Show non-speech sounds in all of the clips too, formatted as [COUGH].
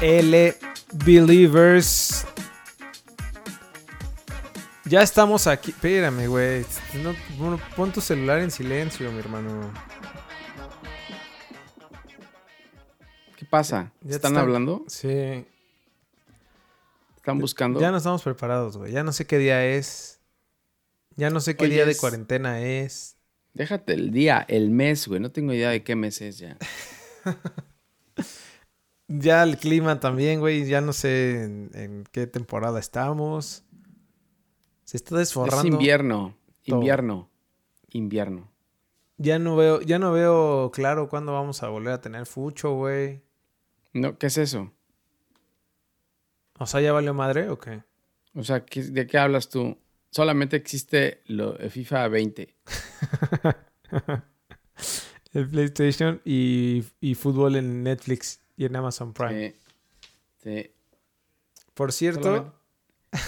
L Believers. Ya estamos aquí. Espérame, güey. No, bueno, pon tu celular en silencio, mi hermano. ¿Qué pasa? ¿Están están- hablando? Sí. ¿Están buscando? Ya no estamos preparados, güey. Ya no sé qué día es. Ya no sé qué Hoy día de cuarentena es. Déjate el día, el mes, güey. No tengo idea de qué mes es ya. [LAUGHS] Ya el clima también, güey. Ya no sé en, en qué temporada estamos. Se está desforrando. Es invierno. todo. Invierno. Invierno. Ya no veo, ya no veo claro cuándo vamos a volver a tener fucho, güey. No, ¿qué es eso? O sea, ¿ya valió madre o qué? O sea, ¿qué- ¿de qué hablas tú? Solamente existe lo, FIFA 20. [LAUGHS] El PlayStation y, y fútbol en Netflix y en Amazon Prime. Sí. Sí. Por cierto, Solamente-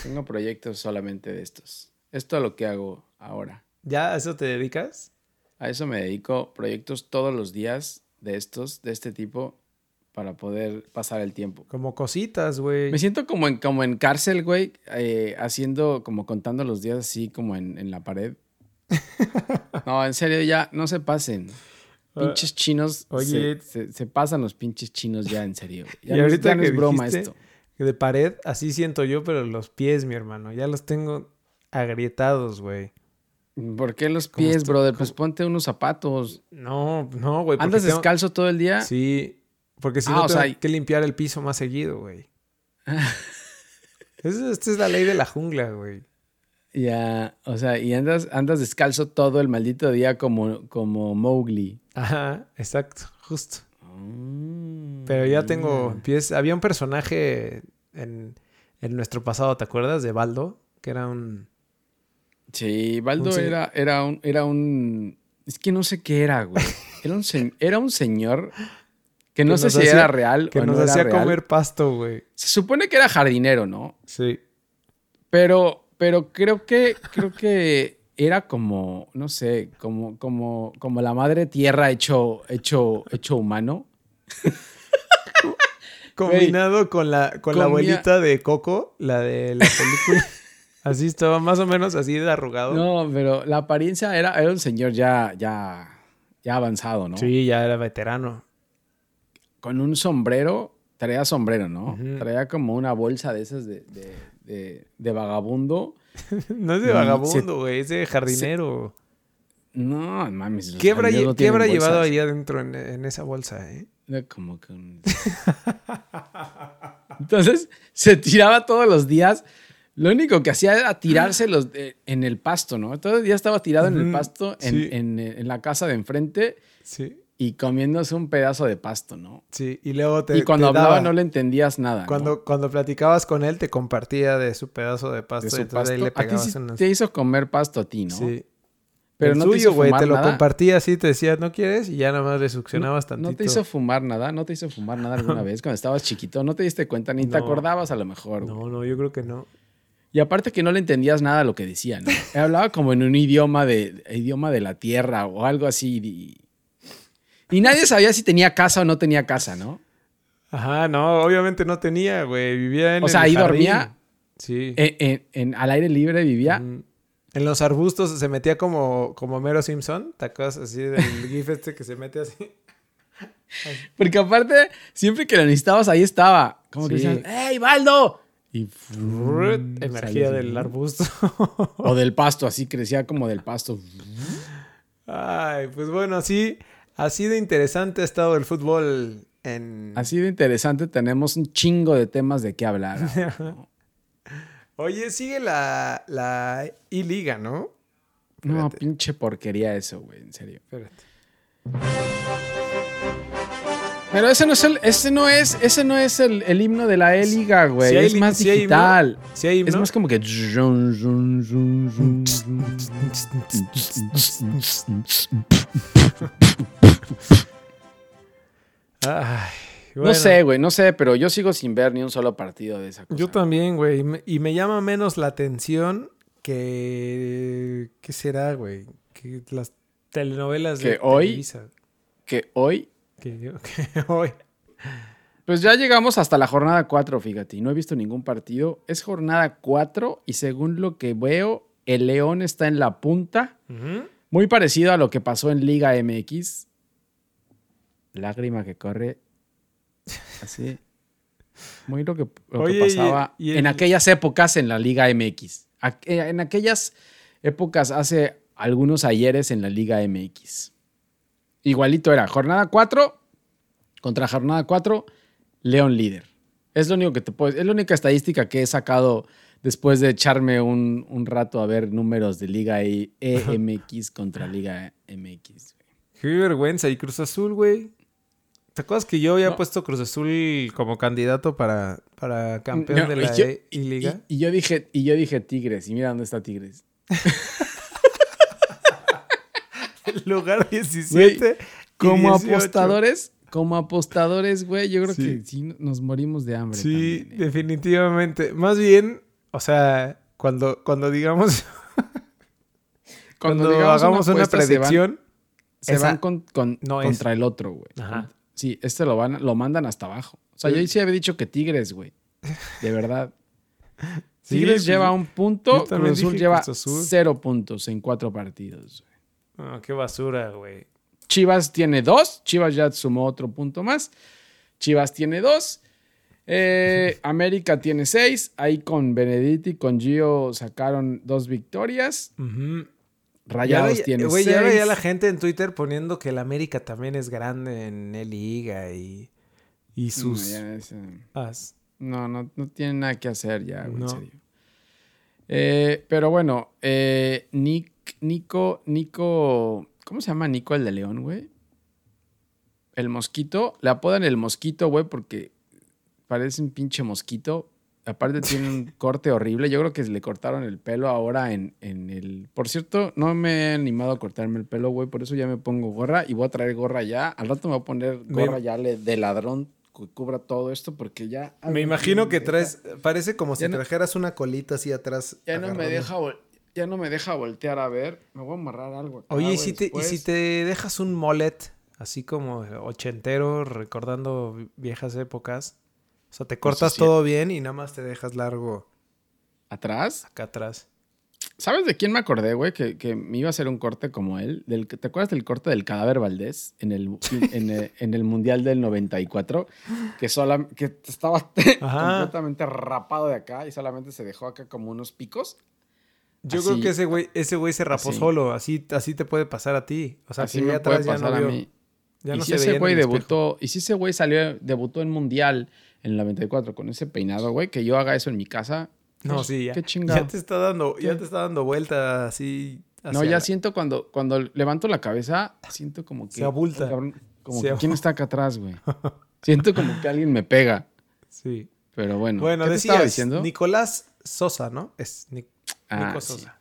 tengo proyectos solamente de estos. Esto es lo que hago ahora. ¿ya a eso te dedicas? A eso me dedico proyectos todos los días de estos, de este tipo, para poder pasar el tiempo. Como cositas, güey. Me siento como en, como en cárcel, güey, eh, haciendo, como contando los días así como en, en la pared. [LAUGHS] No, en serio, ya, no se pasen. Pinches chinos, Ah, Oye. se, se- se pasan los pinches chinos ya, en serio. [LAUGHS] Ya Y no, ahorita ya no que es broma dijiste- esto. Que de pared, así siento yo, pero los pies, mi hermano. Ya los tengo agrietados, güey. ¿Por qué los ¿Cómo pies, brother? cómo- Pues ponte unos zapatos. No, no, güey. ¿Andas tengo- descalzo todo el día? Sí, porque si Ah, no tengo sea, que limpiar el piso más seguido, güey. [LAUGHS] Es- Esta es la ley de la jungla, güey. Ya, o sea, y andas, andas descalzo todo el maldito día como, como Mowgli. Ajá, exacto, justo. Mm. Pero ya tengo pies. Había un personaje en, en nuestro pasado, ¿te acuerdas? De Baldo, que era un... Sí, Baldo Un era, era, un, era un... Es que no sé qué era, güey. [LAUGHS] Era un, se- era un señor que no Que sé si hacía- era real Que o nos no era hacía real. comer pasto, güey. Se supone que era jardinero, ¿no? Sí. Pero, pero creo que, creo que era como, no sé, como, como, como la madre tierra hecho, hecho, hecho humano. [LAUGHS] Combinado con la, con la abuelita de Coco, la de la película. [LAUGHS] así estaba, más o menos así de arrugado. No, pero la apariencia era, era un señor ya, ya, ya avanzado, ¿no? Sí, ya era veterano. Con un sombrero, traía sombrero, ¿no? Traía como una bolsa de esas de, de, de- de vagabundo. [LAUGHS] no es de vagabundo, güey, es de jardinero. No, mames. ¿Qué habrá, no qué habrá llevado ahí adentro en, en esa bolsa, eh? Como que un- [LAUGHS] Entonces se tiraba todos los días. Lo único que hacía era tirarse los de- en el pasto, ¿no? Todo el día estaba tirado en el pasto, en- en la casa de enfrente Sí, y comiéndose un pedazo de pasto, ¿no? sí. Y luego te. y cuando te hablaba daba- no le entendías nada. ¿no? Cuando, cuando platicabas con él, te compartía de su pedazo de pasto. de y su entonces ahí pasto. le A ti pegabas sí unas- te hizo comer pasto a ti, ¿no? Sí. Pero el no suyo, güey, te lo nada. compartía así, te decía, ¿no quieres? Y ya nada más le No, succionabas tantito. no te hizo fumar nada, no te hizo fumar nada alguna [LAUGHS] vez cuando estabas chiquito, no te diste cuenta ni te No. acordabas a lo mejor. No, no, yo creo que no. Y aparte que no le entendías nada a lo que decía, ¿no? [LAUGHS] Hablaba como en un idioma de idioma de la tierra o algo así. Y, y nadie sabía si tenía casa o no tenía casa, ¿no? Ajá, no, obviamente no tenía, güey. Vivía en O sea, el ahí jardín. dormía. Sí. En, en- en- al aire libre vivía. Mm. En los arbustos se metía como, como Mero Simpson. ¿Te acuerdas así del [LAUGHS] gif este que se mete así? Porque aparte, siempre que lo necesitabas, ahí estaba. Como que decían, ¡Ey, Baldo! Y Energía salía del arbusto. O del pasto, así crecía como del pasto. Ay, pues bueno, así, así de interesante ha estado el fútbol en... Así de interesante, tenemos un chingo de temas de qué hablar. ¿no? [LAUGHS] Oye, sigue la, la I-Liga, ¿no? No, pinche porquería eso, güey, en serio. Espérate. Pero ese no es el, ese no es, ese no es el, el himno de la E-Liga, güey. Sí es más sí hay himno. digital. ¿Sí hay Es himno? más como que. [LAUGHS] [LAUGHS] Ay, No sé, güey, no sé, pero yo sigo sin ver ni un solo partido de esa cosa. Yo también, güey. y me- llama menos la atención que... ¿Qué será, güey? Que las telenovelas de hoy- Televisa. Que hoy Que, [LAUGHS] que hoy... Pues ya llegamos hasta la jornada 4, fíjate, y no he visto ningún partido. Es jornada 4 y según lo que veo, el León está en la punta, muy parecido a lo que pasó en Liga MX. Lágrima que corre así. Muy lo que, lo que Oye, pasaba y el- en aquellas épocas en la Liga MX. Eh, En aquellas épocas hace algunos ayeres en la Liga MX. Igualito era jornada 4 contra jornada 4, León líder. Es lo único que te puedo, es la única estadística que he sacado después de echarme un, un rato a ver números de Liga E- EMX contra Liga MX. Qué vergüenza. ¿Y Cruz Azul, güey? ¿Te acuerdas que yo había No. puesto Cruz Azul como candidato para, para campeón No, de la y yo- E- y Liga? Y, y yo dije, y yo dije Tigres, y mira dónde está Tigres. [LAUGHS] El lugar 17. y Como 18. apostadores, como apostadores, güey, yo creo Sí. que sí nos morimos de hambre. Sí, también, ¿eh? definitivamente. Más bien, o sea, cuando, cuando digamos, [LAUGHS] cuando, digamos hagamos una, apuesta, se van- predicción, Se van con- con- no es. contra el otro, güey. Ajá. Sí, este lo, van, lo mandan hasta abajo. O sea, yo sí había dicho que Tigres, güey. De verdad. [LAUGHS] Sí, Tigres pues, lleva un punto, Cruz Azul lleva Azul. cero puntos en cuatro partidos. Ah, qué basura, güey. Chivas tiene dos. Chivas ya sumó otro punto más. Chivas tiene dos. Eh, América tiene seis. Ahí con Benedetti y con Gio sacaron dos victorias. Ujú. Rayados tiene Güey, ya veía la gente en Twitter poniendo que el América también es grande en el Liga y, y No, sus... ya es, eh, as. no, no, no tiene nada que hacer ya, güey, No. en serio. Eh, pero bueno, eh, Nick, Nico, Nico, ¿cómo se llama Nico el de León, güey? El mosquito, le apodan el mosquito, güey, porque parece un pinche mosquito. Aparte tiene un [LAUGHS] corte horrible. Yo creo que le cortaron el pelo ahora en, en el... Por cierto, no me he animado a cortarme el pelo, güey. Por eso ya me pongo gorra y voy a traer gorra ya. Al rato me voy a poner Me- gorra ya de ladrón que cubra todo esto porque ya... Me imagino que traes... Parece como si no- trajeras una colita así atrás. Ya no me deja vol- ya no me deja voltear a ver. Me voy a amarrar algo. acá, Oye, ¿y si, te, y si te dejas un mullet, así como ochentero, recordando viejas épocas? O sea, te cortas sí. todo bien y nada más te dejas largo ¿Atrás? acá atrás. ¿Sabes de quién me acordé, güey? Que, que me iba a hacer un corte como él. Del, ¿Te acuerdas del corte del cadáver Valdés en el, [LAUGHS] en el, en el Mundial del 94? Que, sola, que estaba [LAUGHS] Ajá. completamente rapado de acá y solamente se dejó acá como unos picos. Yo Así- creo que ese güey, ese güey se rapó así. solo, así, así te puede pasar a ti. O sea, Así que me ya puede atrás ya pasar no a mí. ya y no si se ese güey debutó, y si ese güey salió, debutó en Mundial en el 94 con ese peinado, güey, que yo haga eso en mi casa. No, pues, sí, ya. Qué chingado. Ya te está dando, ya te está dando vuelta así. No, ya la- siento cuando, cuando levanto la cabeza, siento como que. Se abulta. cabrón, como Se que quién está acá atrás, güey. [LAUGHS] Siento como que alguien me pega. Sí. Pero bueno. Bueno, ¿qué te decías, estaba diciendo? Nicolás Sosa, ¿no? Es Nic- Ah, Nico sí. Sosa.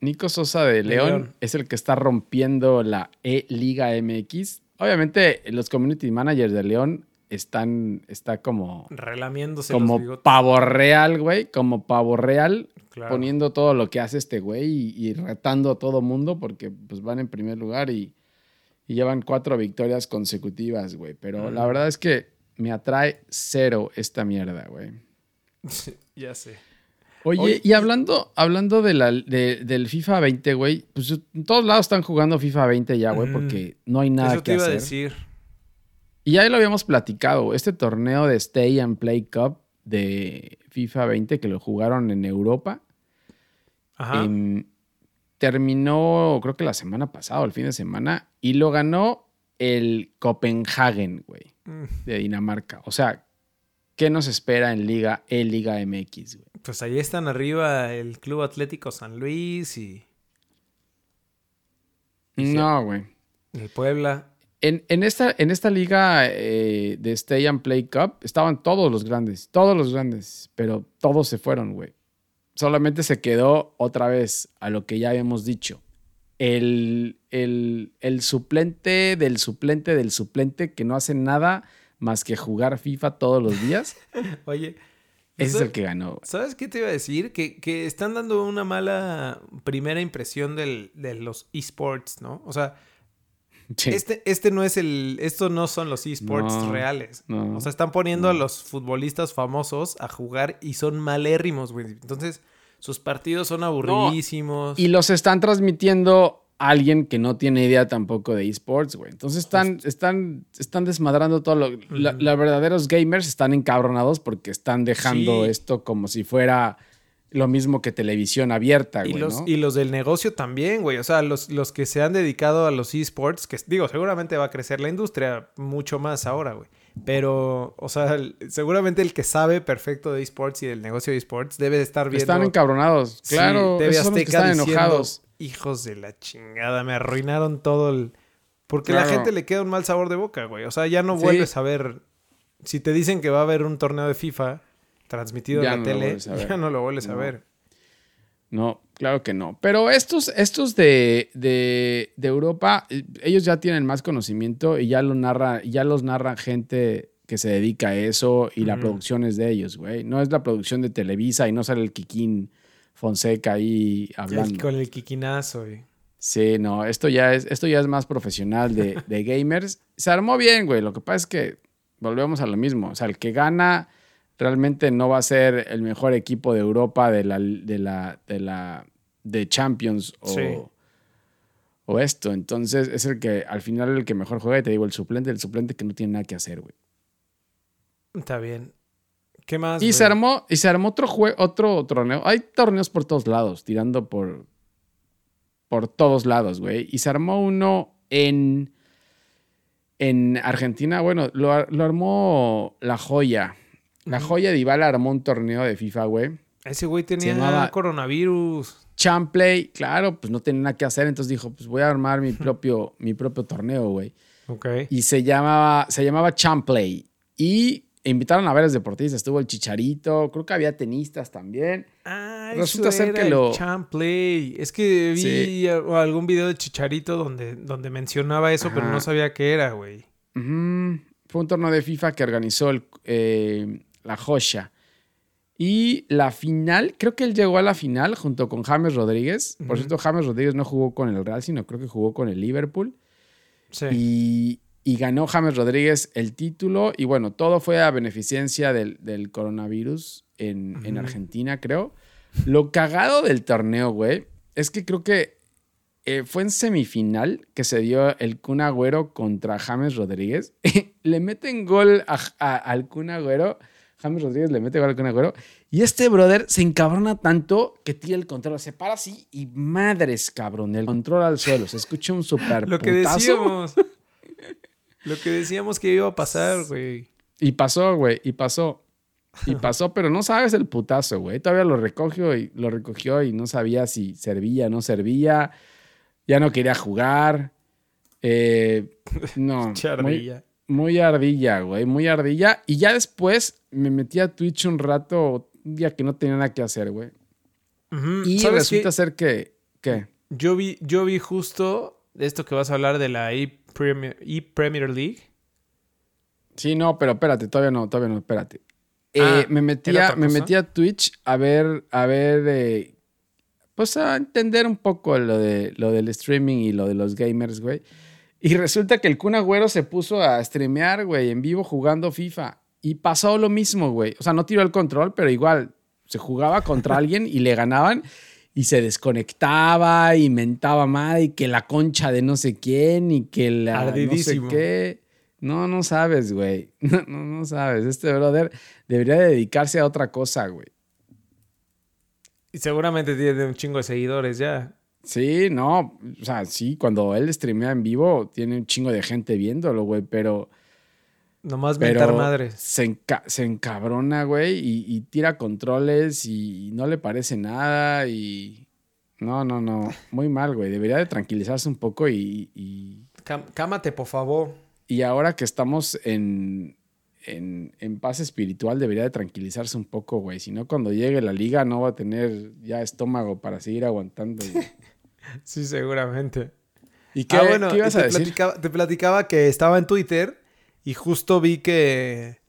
Nico Sosa de León, León. es el que está rompiendo la E-Liga MX. Obviamente, los community managers de León están, está como, Relamiéndose los como bigotes. pavo real, güey, como pavo real, Claro. poniendo todo lo que hace este güey y, y retando a todo mundo porque pues van en primer lugar y, y llevan cuatro victorias consecutivas, güey. Pero la verdad es que me atrae cero esta mierda, güey. [LAUGHS] ya sé. Oye, Oye, y hablando, hablando de la, de- del FIFA 20, güey, pues en todos lados están jugando FIFA 20 ya, güey, porque no hay nada Eso te que iba hacer. a decir. Y ya lo habíamos platicado, este torneo de Stay and Play Cup de FIFA 20 que lo jugaron en Europa, Ajá. em, terminó creo que la semana pasada, el fin de semana, y lo ganó el Copenhagen, güey, Mm, de Dinamarca. O sea, ¿qué nos espera en Liga E Liga MX, güey? Pues ahí están arriba el Club Atlético San Luis y Y. No, güey. el Puebla. En, en esta, en esta liga eh, de Stay and Play Cup estaban todos los grandes, todos los grandes, pero todos se fueron, güey. Solamente se quedó otra vez a lo que ya habíamos dicho. El, el, el suplente del suplente del suplente que no hace nada más que jugar FIFA todos los días. [LAUGHS] Oye, Ese es ¿sabes- el que ganó. ¿Sabes qué te iba a decir? Que, que están dando una mala primera impresión del- de los esports, ¿no? O sea, [LAUGHS] Sí. Este, este no es el. Estos no son los esports No, reales. no, o sea, están poniendo no. a los futbolistas famosos a jugar y son malérrimos, güey. Entonces, sus partidos son aburridísimos. Y los están transmitiendo a alguien que no tiene idea tampoco de esports, güey. Entonces están, están, están desmadrando todo lo. Los verdaderos gamers están encabronados porque están dejando Sí. esto como si fuera lo mismo que televisión abierta, Y güey. los, ¿no? y los del negocio también, güey. O sea, los, los que se han dedicado a los esports, que digo, seguramente va a crecer la industria mucho más ahora, güey. Pero, o sea, el- seguramente el que sabe perfecto de esports y del negocio de esports debe de estar viendo. Están encabronados. Sí, Claro, TV esos son los que están diciendo, enojados. Hijos de la chingada, me arruinaron todo el. Porque la gente le queda un mal sabor de boca, güey. O sea, ya no Sí. vuelves a ver. Si te dicen que va a haber un torneo de FIFA transmitido Ya en la tele, [LAUGHS] ya no lo vuelves a ver. No, claro que no. Pero estos, estos de, de, de Europa, ellos ya tienen más conocimiento y ya lo narra, ya los narra gente que se dedica a eso y la producción es de ellos, güey. No es la producción de Televisa y no sale el Kikín Fonseca ahí hablando. con el quiquinazo, güey. Sí, no, esto ya es, esto ya es más profesional de, de [LAUGHS] gamers. Se armó bien, güey. Lo que pasa es que volvemos a lo mismo. O sea, el que gana realmente no va a ser el mejor equipo de Europa de la, de la, de la, de Champions o, Sí. o esto. Entonces es el que al final el que mejor juega, y te digo, el suplente, el suplente que no tiene nada que hacer, güey. Está bien. ¿Qué más? Y güey? se armó, y se armó otro jue- otro torneo. Hay torneos por todos lados, tirando por, por todos lados, güey. Y se armó uno en, en Argentina. Bueno, lo armó La Joya. La. Joya de Ibala armó un torneo de FIFA, güey. Ese güey tenía llamaba- coronavirus. Champlay, claro, pues no tenía nada que hacer, entonces dijo, pues voy a armar mi [LAUGHS] propio, mi propio torneo, güey. Ok. Y se llamaba, se llamaba Champlay. Y invitaron a varios deportistas. Estuvo el Chicharito, creo que había tenistas también. Ah, Resulta eso ser que lo- Champlay. Es que vi Sí. algún video de Chicharito donde, donde mencionaba eso, pero no sabía qué era, güey. Fue un torneo de FIFA que organizó el, eh, la Joya. Y la final, creo que él llegó a la final junto con James Rodríguez. Por cierto, James Rodríguez no jugó con el Real, sino creo que jugó con el Liverpool. Sí. Y, y ganó James Rodríguez el título. Y bueno, todo fue a beneficencia del, del coronavirus en. Argentina, creo. Lo cagado del torneo, güey, es que creo que eh, fue en semifinal que se dio el Kun Agüero contra James Rodríguez. [LAUGHS] le meten gol a- a- al Kun Agüero. James Rodríguez le mete gol Kun Agüero. Y este brother se encabrona tanto que tira el control. Se para así y madres, cabrón. El control al suelo. Se escucha un super Lo que putazo. decíamos. Lo que decíamos que iba a pasar, güey. Y pasó, güey, y pasó. Y [LAUGHS] pasó, pero no sabes el putazo, güey. Todavía lo recogió y lo recogió y no sabía si servía, no servía. Ya no quería jugar. Eh, no. [LAUGHS] muy, Chardilla. Muy ardilla, güey. Muy ardilla. Y ya después me metí a Twitch un rato, un día que no tenía nada que hacer, güey. Y ¿Sabes resulta qué? ser que. ¿Qué? Yo vi, yo vi justo esto que vas a hablar de la E-Premier, E-Premier League. Sí, no, pero espérate, todavía no, todavía no, espérate. Eh, Ah, me, ¿era metía, me metí a Twitch a ver, a ver, eh, pues a entender un poco lo, de, lo del streaming y lo de los gamers, güey. Y resulta que el Kun Agüero se puso a streamear, güey, en vivo jugando FIFA. Y pasó lo mismo, güey. O sea, no tiró el control, pero igual se jugaba contra [LAUGHS] alguien y le ganaban y se desconectaba y mentaba mal y que la concha de no sé quién y que la no sé Ardidísimo. qué. No, no sabes, güey. [LAUGHS] No, no, no sabes. Este brother debería dedicarse a otra cosa, güey. Y seguramente tiene un chingo de seguidores ya. Sí, no. O sea, sí, cuando él streamea en vivo, tiene un chingo de gente viéndolo, güey, pero. Nomás mentar madres. Se, enca- se encabrona, güey, y, y tira controles y, no le parece nada y. No, no, no. Muy mal, güey. Debería de tranquilizarse un poco y, y, Cám- cámate, por favor. y ahora que estamos en, en, en paz espiritual, debería de tranquilizarse un poco, güey. Si no, cuando llegue la liga no va a tener ya estómago para seguir aguantando. güey. [LAUGHS] [LAUGHS] Sí, seguramente. ¿Y qué, ah, bueno, qué ibas te a decir? Platicaba, te platicaba que estaba en Twitter y justo vi que,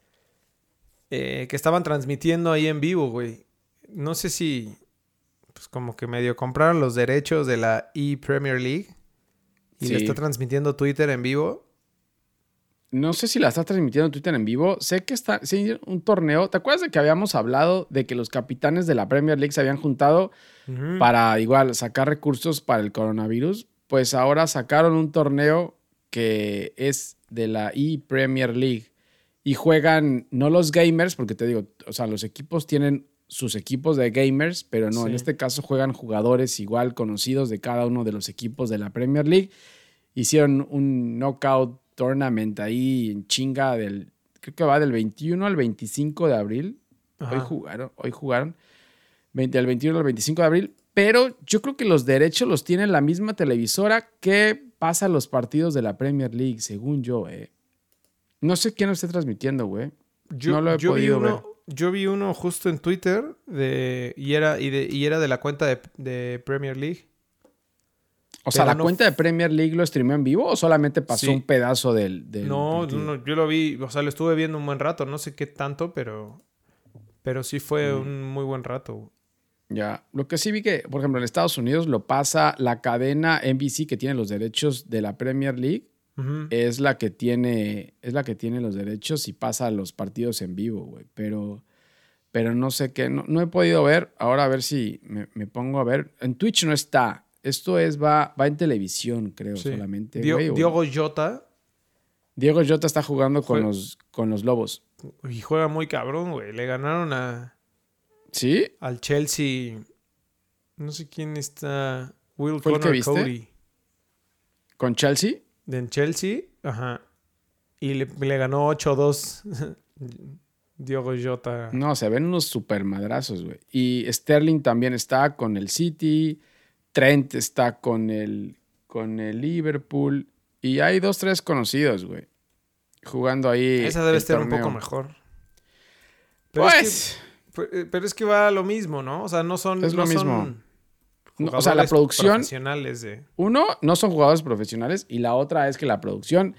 eh, que estaban transmitiendo ahí en vivo, güey. No sé si, pues como que medio compraron los derechos de la E-Premier League Y le está transmitiendo Twitter en vivo. No sé si la está transmitiendo Twitter en vivo. Sé que está sí, un torneo. ¿Te acuerdas de que habíamos hablado de que los capitanes de la Premier League se habían juntado para igual sacar recursos para el coronavirus? Pues ahora sacaron un torneo que es de la E-Premier League. Y juegan no los gamers, porque te digo, o sea, los equipos tienen sus equipos de gamers, pero no, en este caso juegan jugadores igual conocidos de cada uno de los equipos de la Premier League. Hicieron un knockout tournament ahí en chinga del, creo que va del 21 al 25 de abril. Hoy jugaron, hoy jugaron, 20, del 21 al 25 de abril, pero yo creo que los derechos los tiene la misma televisora que pasa los partidos de la Premier League, según yo, eh. No sé quién lo esté transmitiendo, güey. Yo, no lo he podido ver yo vi uno justo en Twitter de, y, era, y, de, y era de la cuenta de, Premier League. O sea, ¿la cuenta de Premier League lo streamó en vivo o solamente pasó un pedazo del, no, no, yo lo vi, o sea, lo estuve viendo un buen rato, no sé qué tanto, pero, pero sí fue mm. un muy buen rato. Ya, lo que sí vi que, por ejemplo, en Estados Unidos lo pasa la cadena NBC que tiene los derechos de la Premier League es la que tiene es la que tiene los derechos y pasa los partidos en vivo, güey. Pero, pero no sé qué, no, he podido ver. Ahora a ver si me, pongo a ver. En Twitch no está. Esto es, va, va en televisión, creo, solamente. Diego Jota. Diego Jota está jugando con, los, con los Lobos. Y juega muy cabrón, güey. Le ganaron a. ¿Sí? Al Chelsea. No sé quién está. Will Connor Cody. ¿Con Chelsea? de Chelsea, ajá. Y le, ganó 8-2 [LAUGHS] Diogo Jota. No, se ven unos super madrazos, güey. Y Sterling también está con el City. Trent está con el, con el Liverpool. Y hay dos, tres conocidos, güey. Jugando ahí. Esa debe estar un poco mejor. Pero pues. Es que, eh, pero es que va a lo mismo, ¿no? O sea, no son. Es lo mismo o sea, la producción. Profesionales de... Uno, no son jugadores profesionales. Y la otra es que la producción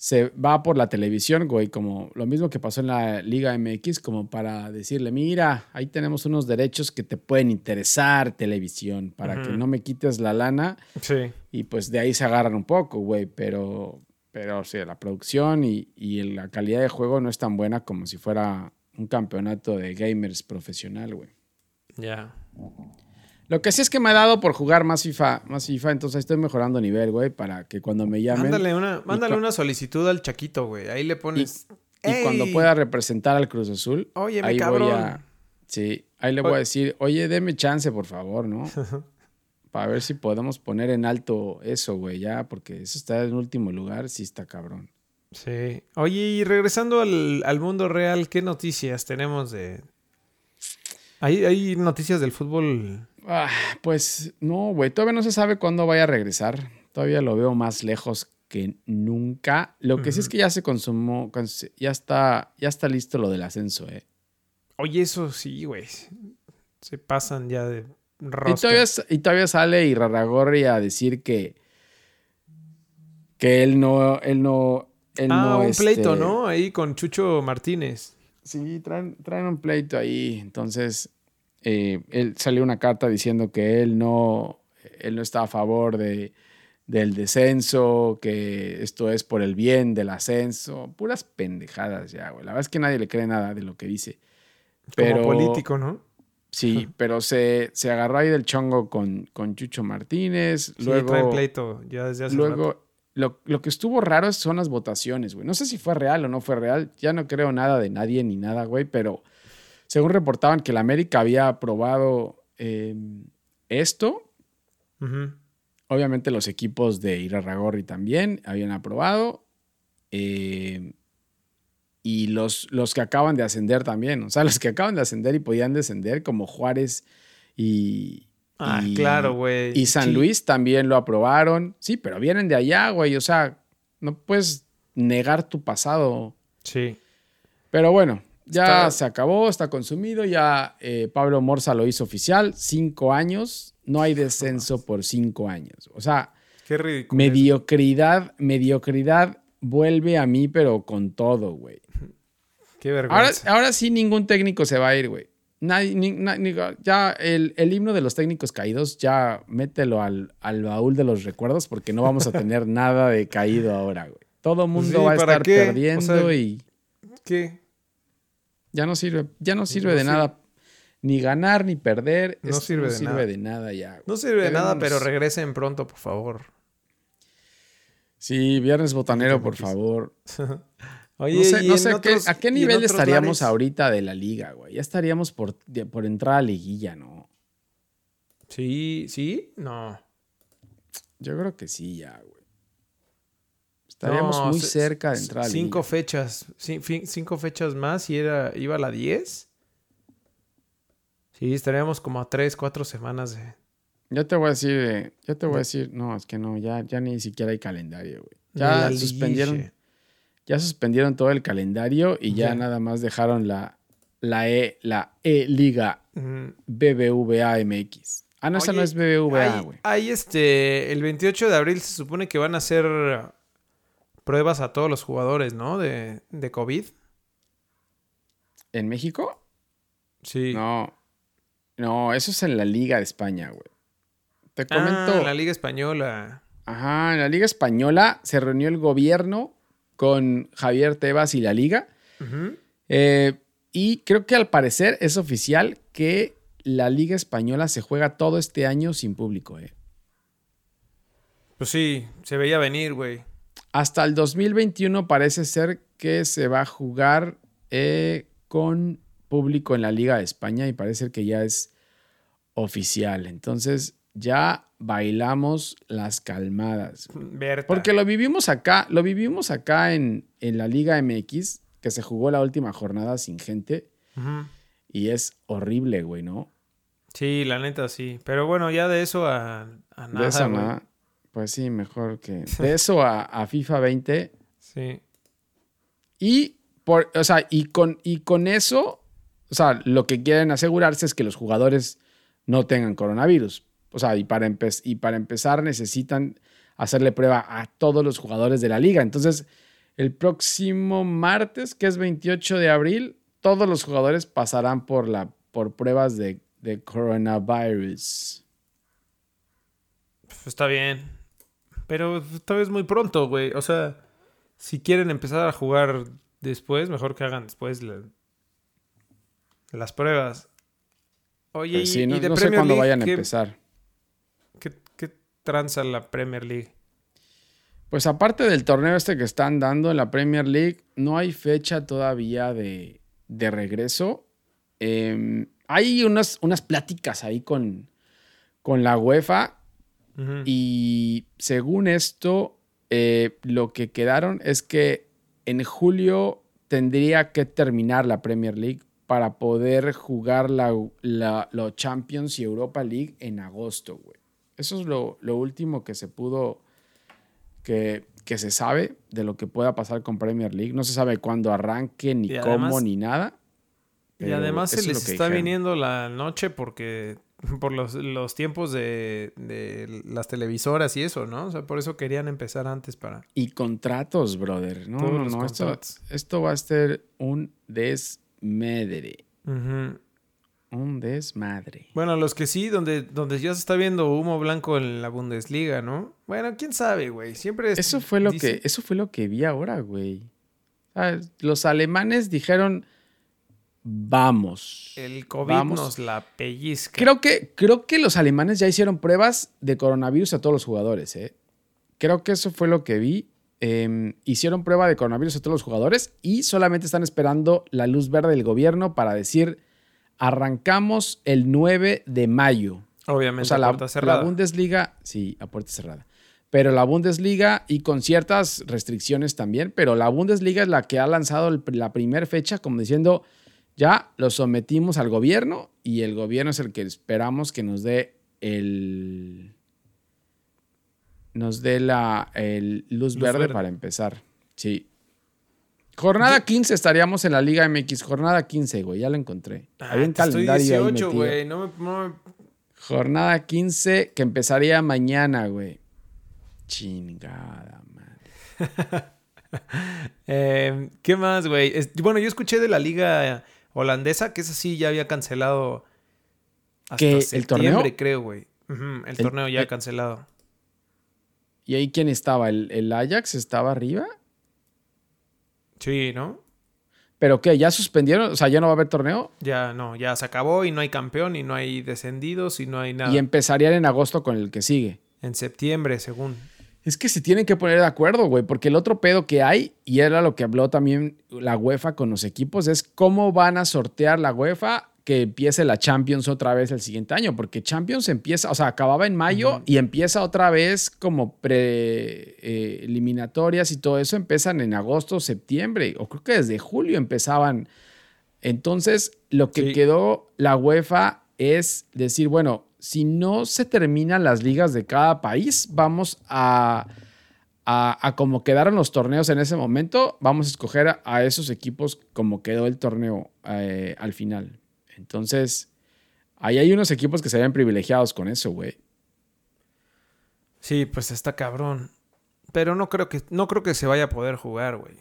se va por la televisión, güey, como lo mismo que pasó en la Liga MX, como para decirle, mira, ahí tenemos unos derechos que te pueden interesar, televisión, para que no me quites la lana. Sí. Y pues de ahí se agarran un poco, güey, pero, pero sí, la producción y, y la calidad de juego no es tan buena como si fuera un campeonato de gamers profesional, güey. Ya. Lo que sí es que me ha dado por jugar más FIFA, más FIFA, entonces estoy mejorando nivel, güey, para que cuando me llamen. Mándale una, mándale una solicitud al Chaquito, güey. Ahí le pones. Y, cuando pueda representar al Cruz Azul, oye, ahí voy a. Sí, ahí le voy a decir, oye, deme chance, por favor, ¿no? [LAUGHS] para ver si podemos poner en alto eso, güey, ya, porque eso está en último lugar, sí está cabrón. Sí. Oye, y regresando al, al mundo real, ¿qué noticias tenemos de. ¿Hay, ¿Hay noticias del fútbol Ah, pues no, güey, todavía no se sabe cuándo vaya a regresar. Todavía lo veo más lejos que nunca. Lo que sí es que ya se consumó, ya está, ya está listo lo del ascenso, eh. Oye, eso sí, güey. Se pasan ya de Y todavía, y todavía sale Irarragorri a decir que que él no, él no, él ah, un pleito, este ¿no? Ahí con Chucho Martínez. Sí, traen, traen un pleito ahí. Entonces, eh, él salió una carta diciendo que él no, él no está a favor de, del descenso, que esto es por el bien del ascenso. Puras pendejadas ya, güey. La verdad es que nadie le cree nada de lo que dice. Pero, Como político, ¿no? Sí, [LAUGHS] pero se, se agarró ahí del chongo con, con Chucho Martínez. Sí, luego, pleito ya desde hace Luego, Lo, lo, que estuvo raro son las votaciones, güey. No sé si fue real o no fue real. Ya no creo nada de nadie ni nada, güey, pero según reportaban que la América había aprobado em, esto. Obviamente los equipos de Irarragorri también habían aprobado. Em, y los, los que acaban de ascender también. O sea, [LAUGHS] los que acaban de ascender y podían descender, como Juárez y. Ah, claro, güey. Y San Luis también lo aprobaron. Sí, pero vienen de allá, güey. O sea, no puedes negar tu pasado. Sí. Pero bueno, ya se acabó, está consumido, ya eh, Pablo Morza lo hizo oficial, cinco años, no hay descenso por cinco años. O sea, Qué mediocridad, mediocridad vuelve a mí, pero con todo, güey. Qué vergüenza. Ahora, ahora sí ningún técnico se va a ir, güey. Ya el, himno de los técnicos caídos, ya mételo al, al, baúl de los recuerdos porque no vamos a tener [LAUGHS] nada de caído ahora, güey. Todo el mundo va a estar perdiendo y. ¿Qué? Ya no sirve, ya no sirve de nada. Ni ganar ni perder. No sirve, no de, sirve nada. de nada ya. No sirve de nada, pero regresen pronto, por favor. Sí, viernes botanero, por favor. [LAUGHS] Oye, no sé, a qué nivel estaríamos ahorita de la liga, güey. Ya estaríamos por, por entrar a liguilla, ¿no? Sí, sí, no. Yo creo que sí, ya, güey. Estaríamos muy cerca de entrar a liguilla. Cinco fechas, cinco fechas más y era, iba a la 10. Sí, estaríamos como a tres, cuatro semanas de. Ya te voy a decir, ya te voy a decir, no, es que no, ya, ya ni siquiera hay calendario, güey. Ya suspendieron, ya suspendieron todo el calendario y ya, nada más dejaron la, la E, la E Liga BBVA MX. Ah, no, esa no es BBVA, güey. Ahí este, el 28 de abril se supone que van a hacer pruebas a todos los jugadores, ¿no? De, de COVID. ¿En México? Sí. No. No, eso es en la Liga de España, güey. Te ah, comento. en la Liga Española. Ajá, en la Liga Española se reunió el gobierno con Javier Tebas y la liga. Eh, y creo que al parecer es oficial que la liga española se juega todo este año sin público. Eh. Pues sí, se veía venir, güey. Hasta el 2021 parece ser que se va a jugar eh, con público en la Liga de España y parece que ya es oficial. Entonces, ya bailamos las calmadas. Porque lo vivimos acá, lo vivimos acá en, en, la Liga MX, que se jugó la última jornada sin gente. Y es horrible, güey, ¿no? Sí, la neta sí. Pero bueno, ya de eso a, a nada. De eso nada. Pues sí, mejor que. [LAUGHS] De eso a, a, FIFA 20. Sí. Y por, o sea, y con, y con eso, o sea, lo que quieren asegurarse es que los jugadores no tengan coronavirus. O sea, y para, y para empezar necesitan hacerle prueba a todos los jugadores de la liga. Entonces, el próximo martes, que es 28 de abril, todos los jugadores pasarán por, la, por pruebas de, de coronavirus. Pues está bien. Pero todavía es muy pronto, güey. O sea, si quieren empezar a jugar después, mejor que hagan después las pruebas. Oye, pues y, no, sé cuándo vayan a empezar tranza la Premier League? Pues aparte del torneo este que están dando en la Premier League, no hay fecha todavía de, regreso. Em, hay unas, unas pláticas ahí con, con la UEFA y según esto, eh, lo que quedaron es que en julio tendría que terminar la Premier League para poder jugar la, la, la Champions y Europa League en agosto, güey. Eso es lo, último que se pudo, que, que, se sabe de lo que pueda pasar con Premier League. No se sabe cuándo arranque, ni cómo, ni nada. Y además se les está viniendo la noche porque [LAUGHS] por los, tiempos de, las televisoras y eso, ¿no? O sea, por eso querían empezar antes para... Y contratos, brother. No, no, no. Esto, va a ser un desmedre. Un desmadre. Bueno, los que sí, donde, donde ya se está viendo humo blanco en la Bundesliga, ¿no? Bueno, quién sabe, güey. Siempre Eso fue lo que eso fue lo que vi ahora, güey. Los alemanes dijeron vamos. El COVID nos la pellizca. Creo que, creo que los alemanes ya hicieron pruebas de coronavirus a todos los jugadores, ¿eh? Creo que eso fue lo que vi. Em, hicieron prueba de coronavirus a todos los jugadores y solamente están esperando la luz verde del gobierno para decir Arrancamos el 9 de mayo. Obviamente, o sea, a puerta la, cerrada. La Bundesliga, sí, a puerta cerrada. Pero la Bundesliga y con ciertas restricciones también, pero la Bundesliga es la que ha lanzado la primera fecha como diciendo, ya lo sometimos al gobierno y el gobierno es el que esperamos que nos dé el nos dé la luz, verde, para empezar. Sí. Jornada 15 estaríamos en la Liga MX. Jornada 15, güey. Ya la encontré. Ah, Había un calendario 18, güey. No me, Jornada 15 que empezaría mañana, güey. Chingada, madre. [LAUGHS] Em, ¿Qué más, güey? Bueno, yo escuché de la Liga holandesa, que esa sí ya había cancelado hasta ¿Qué, el torneo? creo, güey. El- torneo ya el- cancelado. ¿Y ahí quién estaba? ¿El, el Ajax estaba arriba? Sí, ¿no? ¿Pero qué? ¿Ya suspendieron? O sea, ¿ya no va a haber torneo? Ya no, ya se acabó y no hay campeón y no hay descendidos y no hay nada. Y empezarían en agosto con el que sigue. En septiembre, según. Es que se tienen que poner de acuerdo, güey, porque el otro pedo que hay, y era lo que habló también la UEFA con los equipos, es cómo van a sortear la UEFA que empiece la Champions otra vez el siguiente año, porque Champions empieza, o sea, acababa en mayo y empieza otra vez como pre eh, y todo eso empiezan en agosto, septiembre, o creo que desde julio empezaban. Entonces, lo que Sí. quedó la UEFA es decir, bueno, si no se terminan las ligas de cada país, vamos a, a, a como quedaron los torneos en ese momento, vamos a escoger a, a esos equipos como quedó el torneo eh, al final. Entonces, ahí hay unos equipos que se ven privilegiados con eso, güey. Sí, pues está cabrón. Pero no creo que, no creo que se vaya a poder jugar, güey.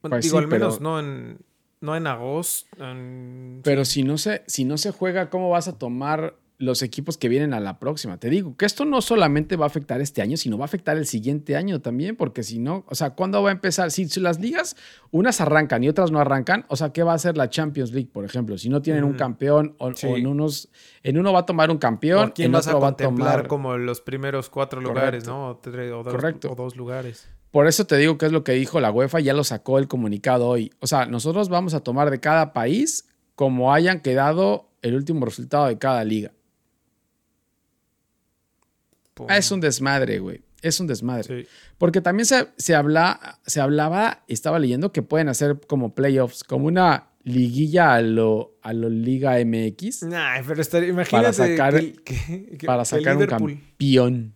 Pues Digo, sí, al menos pero- no en. No en agosto. en- Pero si no, se, si no se juega, ¿cómo vas a tomar los equipos que vienen a la próxima? Te digo que esto no solamente va a afectar este año, sino va a afectar el siguiente año también, porque si no, o sea, ¿cuándo va a empezar? Si, si las ligas, unas arrancan y otras no arrancan, o sea, ¿qué va a hacer la Champions League, por ejemplo? Si no tienen un campeón o, Sí. o en unos, en uno va a tomar un ¿O campeón, quién en vas a otro va a tomar... como los primeros cuatro Correcto. lugares, ¿no? O, tres- o dos, Correcto. o dos lugares. Por eso te digo que es lo que dijo la UEFA, ya lo sacó el comunicado hoy. O sea, nosotros vamos a tomar de cada país como hayan quedado el último resultado de cada liga. Ah, es un desmadre, güey. Es un desmadre. Sí. Porque también se, se, habla, se hablaba, estaba leyendo que pueden hacer como playoffs, como una liguilla a lo, a lo Liga MX Nah, pero estaría, imagínate sacar- que, que- que- para sacar un campeón.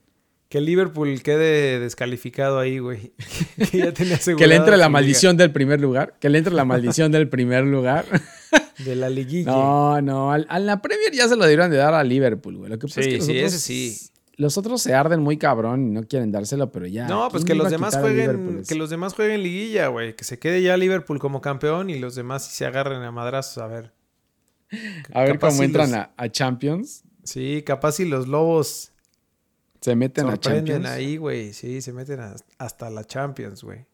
que Liverpool quede descalificado ahí, güey. [LAUGHS] que ya tenía Que le entre la maldición del primer lugar. Que le entre la maldición del primer lugar. [LAUGHS] de la liguilla. No, no. al- A la Premier ya se lo dieron de dar a Liverpool, güey. Lo que pasa Sí, es que sí, ese sí. Los otros se arden muy cabrón y no quieren dárselo, pero ya. No, pues ¿quién que los demás jueguen, que los demás jueguen liguilla, güey. Que se quede ya Liverpool como campeón y los demás sí se agarren a madrazos, a ver. [LAUGHS] A ver cómo entran los- a, a Champions. Sí, capaz si los lobos Se meten a Champions. ahí, güey. Sí, se meten a- hasta la Champions, güey.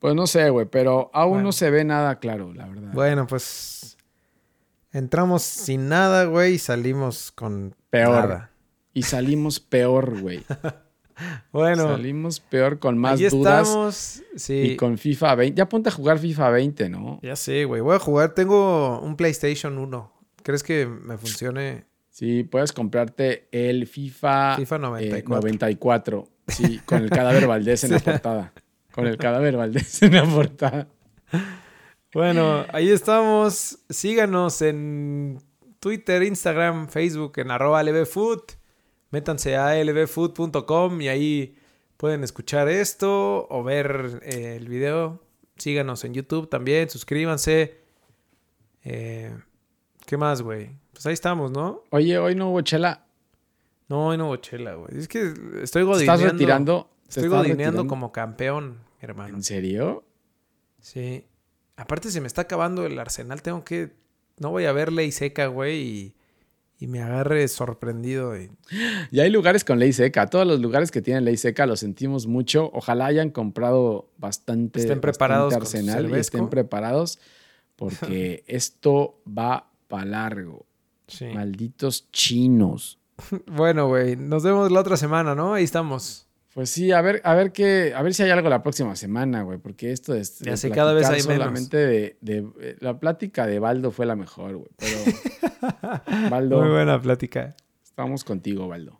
Pues no sé, güey, pero aún Bueno. no se ve nada claro, la verdad. Bueno, pues entramos sin nada, güey, y salimos con Peor. nada. Y salimos peor, güey. [LAUGHS] Bueno, Salimos peor con más dudas estamos. Sí. y con FIFA 20. Ya ponte a jugar FIFA 20, ¿no? Ya sé, güey. Voy a jugar. Tengo un PlayStation 1. ¿Crees que me funcione? Sí, puedes comprarte el FIFA, FIFA eh, 94. 94. Sí, con el [LAUGHS] cadáver Valdés en la portada. Con el cadáver Valdés en la portada. Bueno, ahí estamos. Síganos en Twitter, Instagram, Facebook, en arroba lbfood. Métanse a lbfood.com y ahí pueden escuchar esto o ver eh, el video. Síganos en YouTube también, suscríbanse. Eh, ¿Qué más, güey? Pues ahí estamos, ¿no? Oye, hoy no hubo chela. No, hoy no hubo chela, güey. Es que estoy ¿Te godineando. estás retirando? ¿Te Estoy godineando retirando? como campeón, mi hermano. ¿En serio? Sí. Aparte se me está acabando el arsenal. Tengo que... No voy a ver ley seca, güey, y, y me agarre sorprendido. y- Ya hay lugares con ley seca. Todos los lugares que tienen ley seca los sentimos mucho. Ojalá hayan comprado bastante, Estén preparados arsenal y estén preparados porque [LAUGHS] esto va para largo. Sí. Malditos chinos. [LAUGHS] Bueno, güey. Nos vemos la otra semana, ¿no? Ahí estamos. Pues sí, a ver, a ver qué, a ver si hay algo la próxima semana, güey, porque esto es Ya sé, cada vez hay menos. de, de- eh, la plática de Baldo fue la mejor, güey. Pero [LAUGHS] Baldo, Muy buena plática. estamos contigo, Baldo.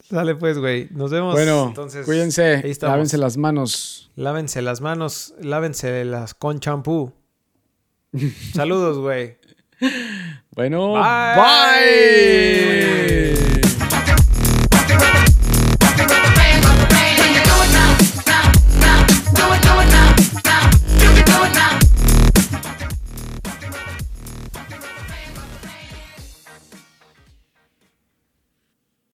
Sale pues, güey. Nos vemos. Bueno, entonces. cuídense, ahí lávense las manos. Lávense las manos, lávense las con champú. [LAUGHS] Saludos, güey. Bueno, Bye. bye.